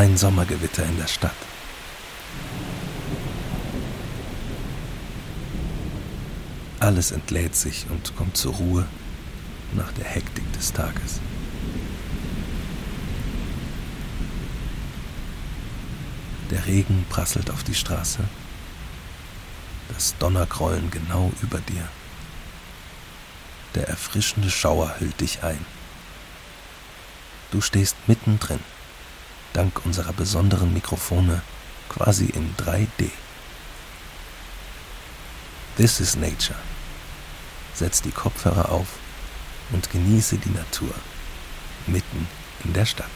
Ein Sommergewitter in der Stadt. Alles entlädt sich und kommt zur Ruhe nach der Hektik des Tages. Der Regen prasselt auf die Straße, das Donnergrollen genau über dir. Der erfrischende Schauer hüllt dich ein. Du stehst mittendrin, dank unserer besonderen Mikrofone quasi in 3D. This is Nature. Setz die Kopfhörer auf und genieße die Natur mitten in der Stadt.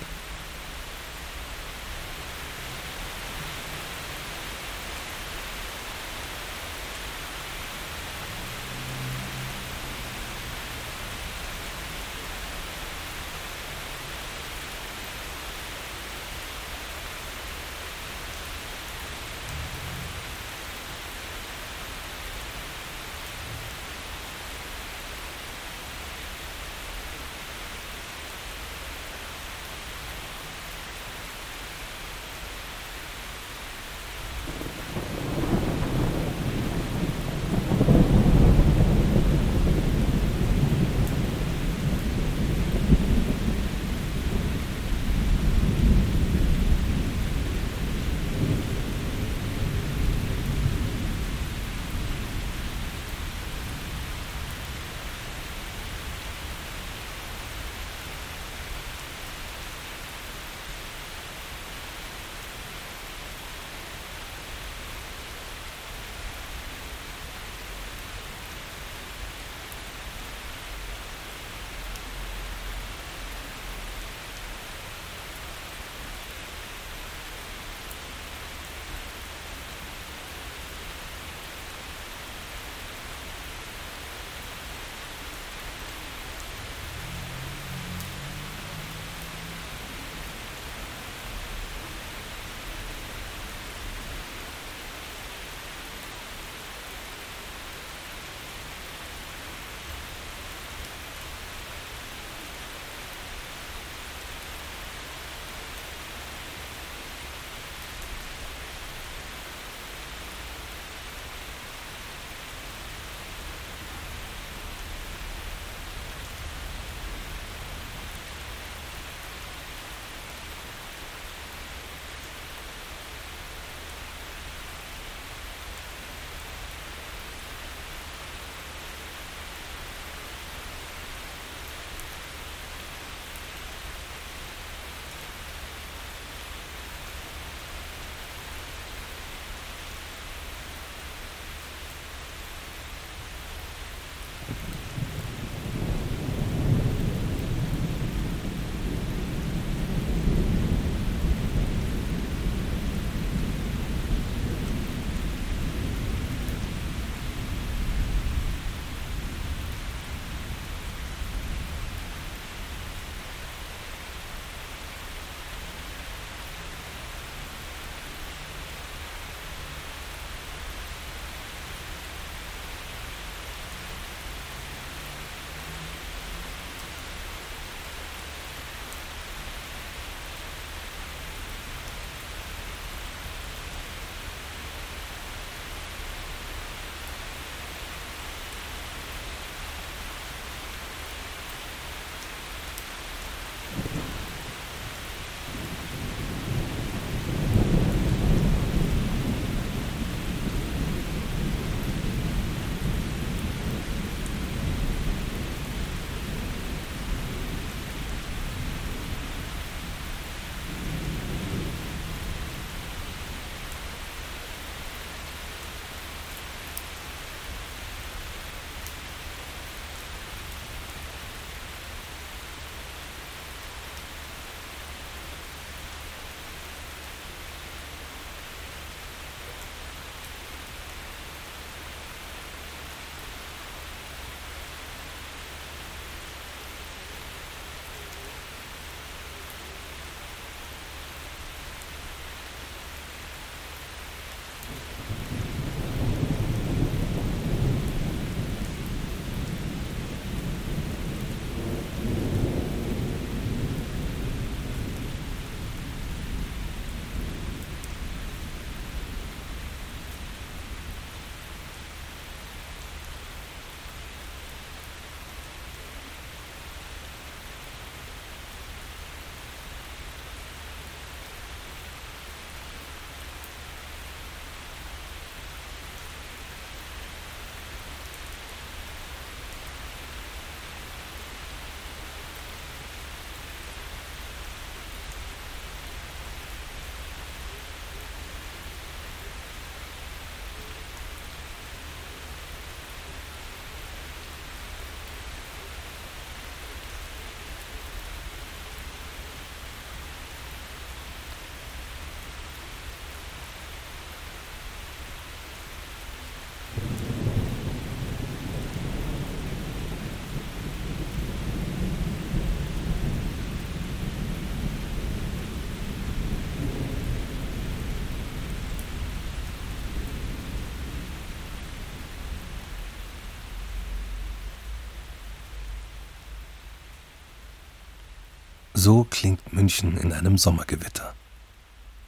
So klingt München in einem Sommergewitter.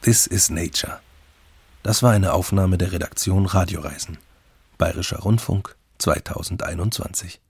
This is Nature. Das war eine Aufnahme der Redaktion Radioreisen. Bayerischer Rundfunk 2021.